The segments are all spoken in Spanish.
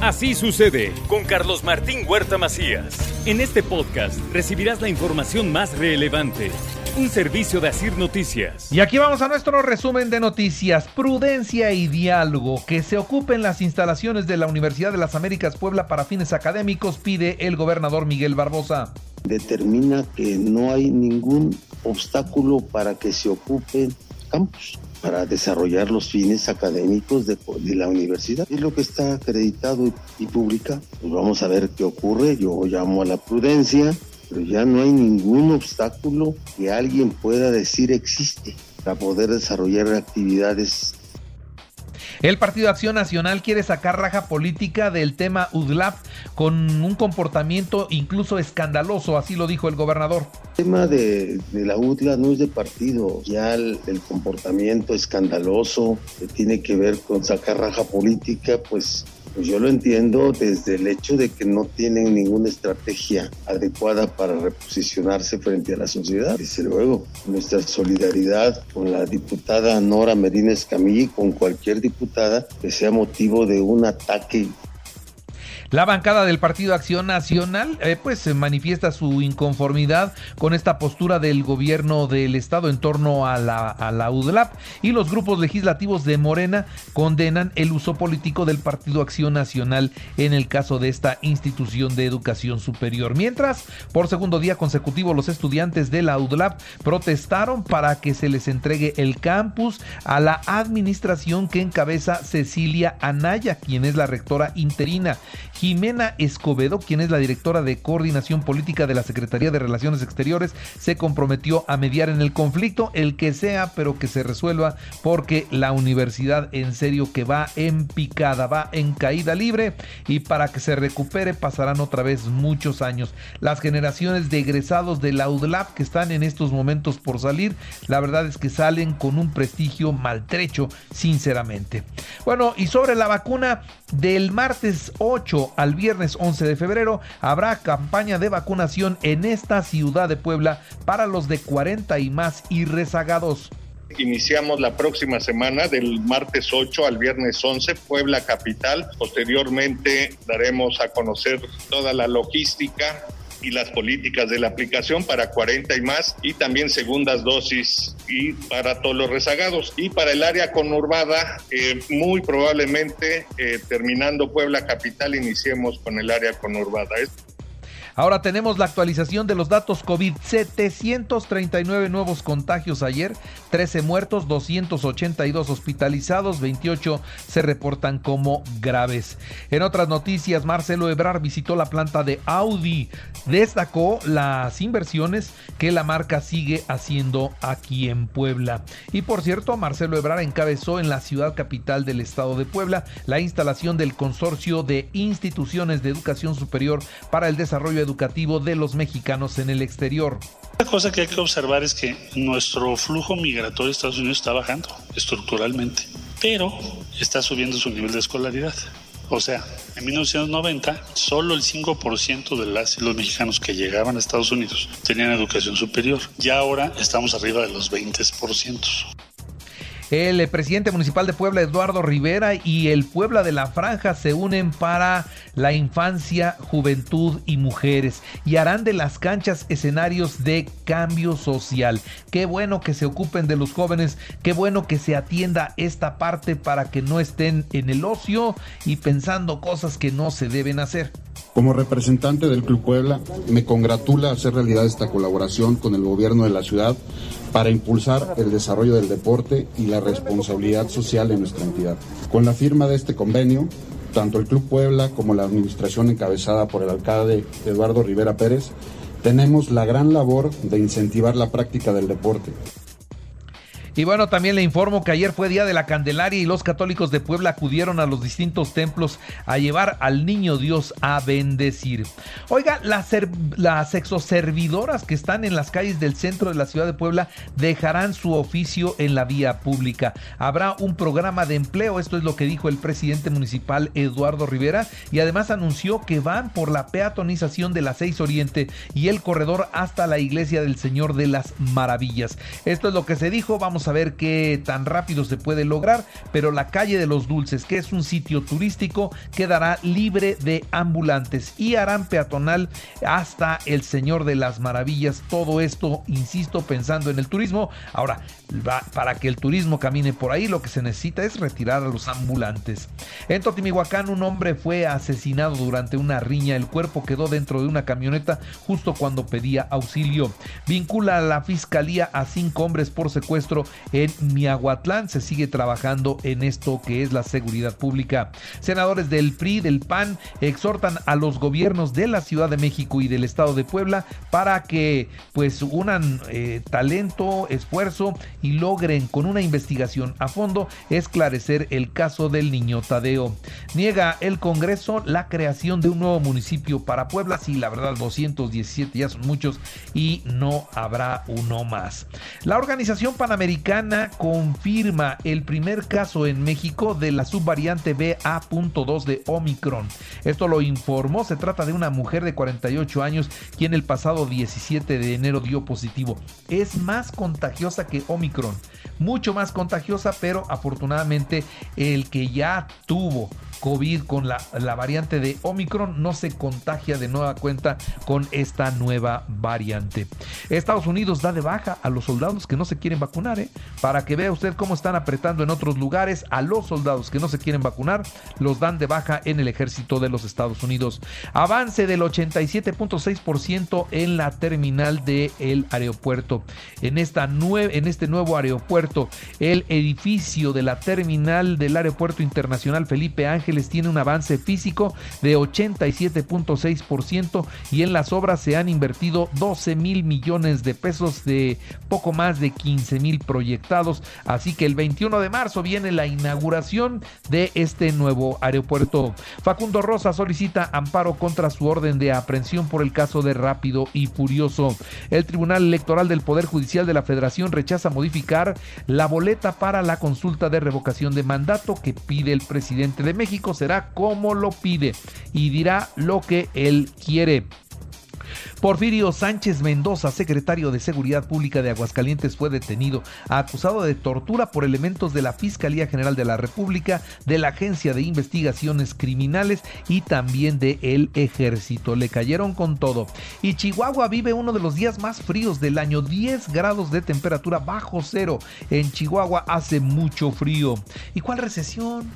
Así sucede con Carlos Martín Huerta Macías. En este podcast recibirás la información más relevante. Un servicio de Asir Noticias. Y aquí vamos a nuestro resumen de noticias. Prudencia y diálogo. Que se ocupen las instalaciones de la Universidad de las Américas Puebla para fines académicos, pide el gobernador Miguel Barbosa. Determina que no hay ningún obstáculo para que se ocupen campus para desarrollar los fines académicos de, la universidad. Es lo que está acreditado y, y publicado. Pues vamos a ver qué ocurre. Yo llamo a la prudencia, pero ya no hay ningún obstáculo que alguien pueda decir existe para poder desarrollar actividades el Partido Acción Nacional quiere sacar raja política del tema UDLAP con un comportamiento incluso escandaloso, así lo dijo el gobernador. El tema de, la UDLA no es de partido, ya el, el, comportamiento escandaloso que tiene que ver con sacar raja política, pues pues yo lo entiendo desde el hecho de que no tienen ninguna estrategia adecuada para reposicionarse frente a la sociedad. Desde luego, nuestra solidaridad con la diputada Nora Medina Escamilla y con cualquier diputada que sea motivo de un ataque la bancada del Partido Acción Nacional eh, pues manifiesta su inconformidad con esta postura del gobierno del estado en torno a la, a la UDLAP y los grupos legislativos de Morena condenan el uso político del Partido Acción Nacional en el caso de esta institución de educación superior. Mientras, por segundo día consecutivo, los estudiantes de la UDLAP protestaron para que se les entregue el campus a la administración que encabeza Cecilia Anaya, quien es la rectora interina. Jimena Escobedo, quien es la directora de coordinación política de la Secretaría de Relaciones Exteriores, se comprometió a mediar en el conflicto, el que sea, pero que se resuelva, porque la universidad en serio que va en picada, va en caída libre y para que se recupere pasarán otra vez muchos años. Las generaciones de egresados de la UDLAP que están en estos momentos por salir, la verdad es que salen con un prestigio maltrecho, sinceramente. Bueno, y sobre la vacuna del martes 8 al viernes 11 de febrero habrá campaña de vacunación en esta ciudad de Puebla para los de 40 y más y rezagados. Iniciamos la próxima semana del martes 8 al viernes 11, Puebla Capital. Posteriormente daremos a conocer toda la logística y las políticas de la aplicación para 40 y más y también segundas dosis y para todos los rezagados. Y para el área conurbada, eh, muy probablemente eh, terminando Puebla Capital, iniciemos con el área conurbada. Ahora tenemos la actualización de los datos COVID. 739 nuevos contagios ayer, 13 muertos, 282 hospitalizados, 28 se reportan como graves. En otras noticias, Marcelo Ebrar visitó la planta de Audi. Destacó las inversiones que la marca sigue haciendo aquí en Puebla. Y por cierto, Marcelo Ebrar encabezó en la ciudad capital del estado de Puebla la instalación del consorcio de instituciones de educación superior para el desarrollo educativo de los mexicanos en el exterior. La cosa que hay que observar es que nuestro flujo migratorio de Estados Unidos está bajando estructuralmente, pero está subiendo su nivel de escolaridad. O sea, en 1990 solo el 5% de las los mexicanos que llegaban a Estados Unidos tenían educación superior. Ya ahora estamos arriba de los 20%. El presidente municipal de Puebla, Eduardo Rivera, y el Puebla de la Franja se unen para la infancia, juventud y mujeres y harán de las canchas escenarios de cambio social. Qué bueno que se ocupen de los jóvenes, qué bueno que se atienda esta parte para que no estén en el ocio y pensando cosas que no se deben hacer. Como representante del Club Puebla, me congratula hacer realidad esta colaboración con el gobierno de la ciudad para impulsar el desarrollo del deporte y la responsabilidad social de nuestra entidad. Con la firma de este convenio, tanto el Club Puebla como la administración encabezada por el alcalde Eduardo Rivera Pérez, tenemos la gran labor de incentivar la práctica del deporte. Y bueno, también le informo que ayer fue Día de la Candelaria y los católicos de Puebla acudieron a los distintos templos a llevar al niño Dios a bendecir. Oiga, las, las exoservidoras que están en las calles del centro de la ciudad de Puebla dejarán su oficio en la vía pública. Habrá un programa de empleo, esto es lo que dijo el presidente municipal Eduardo Rivera, y además anunció que van por la peatonización de la 6 Oriente y el corredor hasta la iglesia del Señor de las Maravillas. Esto es lo que se dijo, vamos a ver qué tan rápido se puede lograr, pero la calle de los Dulces, que es un sitio turístico, quedará libre de ambulantes y harán peatonal hasta el Señor de las Maravillas. Todo esto, insisto, pensando en el turismo. Ahora, para que el turismo camine por ahí, lo que se necesita es retirar a los ambulantes. En Totimihuacán, un hombre fue asesinado durante una riña. El cuerpo quedó dentro de una camioneta justo cuando pedía auxilio. Vincula a la fiscalía a cinco hombres por secuestro en Miahuatlán. Se sigue trabajando en esto que es la seguridad pública. Senadores del PRI, del PAN, exhortan a los gobiernos de la Ciudad de México y del Estado de Puebla para que pues unan eh, talento, esfuerzo y logren con una investigación a fondo esclarecer el caso del niño Tadeo. Niega el Congreso la creación de un nuevo municipio para Puebla. Sí, la verdad, 217 ya son muchos y no habrá uno más. La Organización Panamericana confirma el primer caso en México de la subvariante BA.2 de Omicron. Esto lo informó, se trata de una mujer de 48 años quien el pasado 17 de enero dio positivo. Es más contagiosa que Omicron, mucho más contagiosa, pero afortunadamente el que ya tuvo COVID con la, la, variante de Omicron no se contagia de nueva cuenta con esta nueva variante. Estados Unidos da de baja a los soldados que no se quieren vacunar, ¿eh? para que vea usted cómo están apretando en otros lugares a los soldados que no se quieren vacunar, los dan de baja en el ejército de los Estados Unidos. Avance del 87.6% en la terminal del aeropuerto. En, esta en este nuevo aeropuerto, el edificio de la terminal del aeropuerto internacional Felipe Ángel les tiene un avance físico de 87.6% y en las obras se han invertido 12 mil millones de pesos de poco más de 15 mil proyectados. Así que el 21 de marzo viene la inauguración de este nuevo aeropuerto. Facundo Rosa solicita amparo contra su orden de aprehensión por el caso de Rápido y Furioso. El Tribunal Electoral del Poder Judicial de la Federación rechaza modificar la boleta para la consulta de revocación de mandato que pide el presidente de México será como lo pide y dirá lo que él quiere. Porfirio Sánchez Mendoza, secretario de Seguridad Pública de Aguascalientes, fue detenido, acusado de tortura por elementos de la Fiscalía General de la República, de la Agencia de Investigaciones Criminales y también de el Ejército. Le cayeron con todo. Y Chihuahua vive uno de los días más fríos del año, 10 grados de temperatura bajo cero. En Chihuahua hace mucho frío. ¿Y cuál recesión?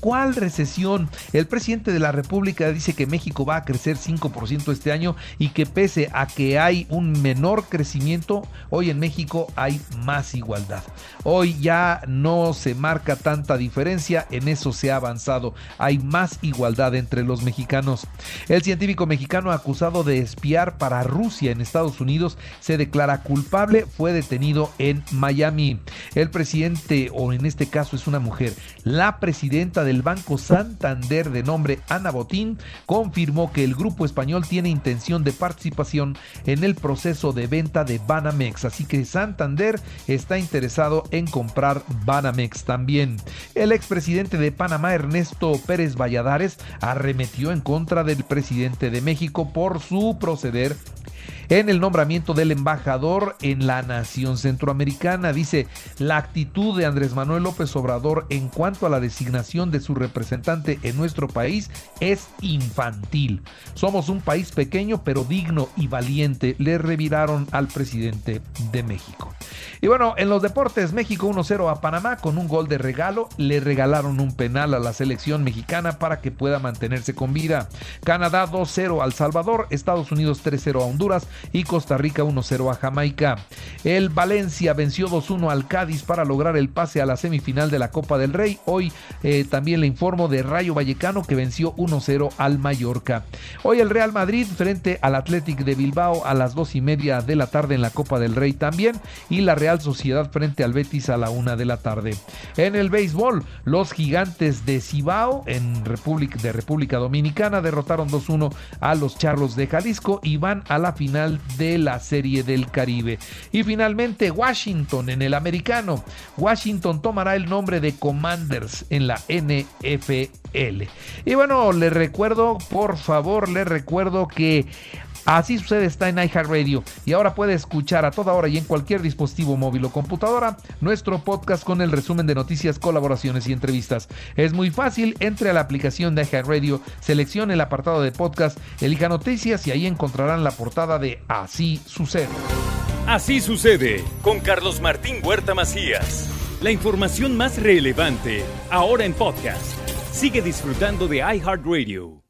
¿Cuál recesión? El presidente de la República dice que México va a crecer 5% este año y que pese a que hay un menor crecimiento, hoy en México hay más igualdad. Hoy ya no se marca tanta diferencia, en eso se ha avanzado. Hay más igualdad entre los mexicanos. El científico mexicano acusado de espiar para Rusia en Estados Unidos se declara culpable, fue detenido en Miami. El presidente, o en este caso es una mujer, la presidenta del Banco Santander de nombre Ana Botín confirmó que el grupo español tiene intención de participación en el proceso de venta de Banamex, así que Santander está interesado en comprar Banamex también. El expresidente de Panamá, Ernesto Pérez Valladares, arremetió en contra del presidente de México por su proceder en el nombramiento del embajador en la nación centroamericana. Dice, la actitud de Andrés Manuel López Obrador en cuanto a la designación de su representante en nuestro país es infantil. Somos un país pequeño pero digno y valiente, le reviraron al presidente de México. Y bueno, en los deportes, México 1-0 a Panamá con un gol de regalo, le regalaron un penal a la selección mexicana para que pueda mantenerse con vida. Canadá 2-0 al Salvador, Estados Unidos 3-0 a Honduras, y Costa Rica 1-0 a Jamaica. El Valencia venció 2-1 al Cádiz para lograr el pase a la semifinal de la Copa del Rey. Hoy eh, también le informo de Rayo Vallecano que venció 1-0 al Mallorca. Hoy el Real Madrid frente al Athletic de Bilbao a las dos y media de la tarde en la Copa del Rey también y la Real Sociedad frente al Betis a la una de la tarde. En el béisbol, los gigantes de Cibao en República, de República Dominicana derrotaron 2-1 a los Charlos de Jalisco y van a la final de la Serie del Caribe. Y finalmente Washington en el americano. Washington tomará el nombre de Commanders en la NFL. Y bueno, les recuerdo, por favor, les recuerdo que Así sucede está en iHeartRadio y ahora puede escuchar a toda hora y en cualquier dispositivo móvil o computadora nuestro podcast con el resumen de noticias, colaboraciones y entrevistas. Es muy fácil, entre a la aplicación de iHeartRadio, seleccione el apartado de podcast, elija noticias y ahí encontrarán la portada de Así sucede. Así sucede con Carlos Martín Huerta Macías. La información más relevante ahora en podcast. Sigue disfrutando de iHeartRadio.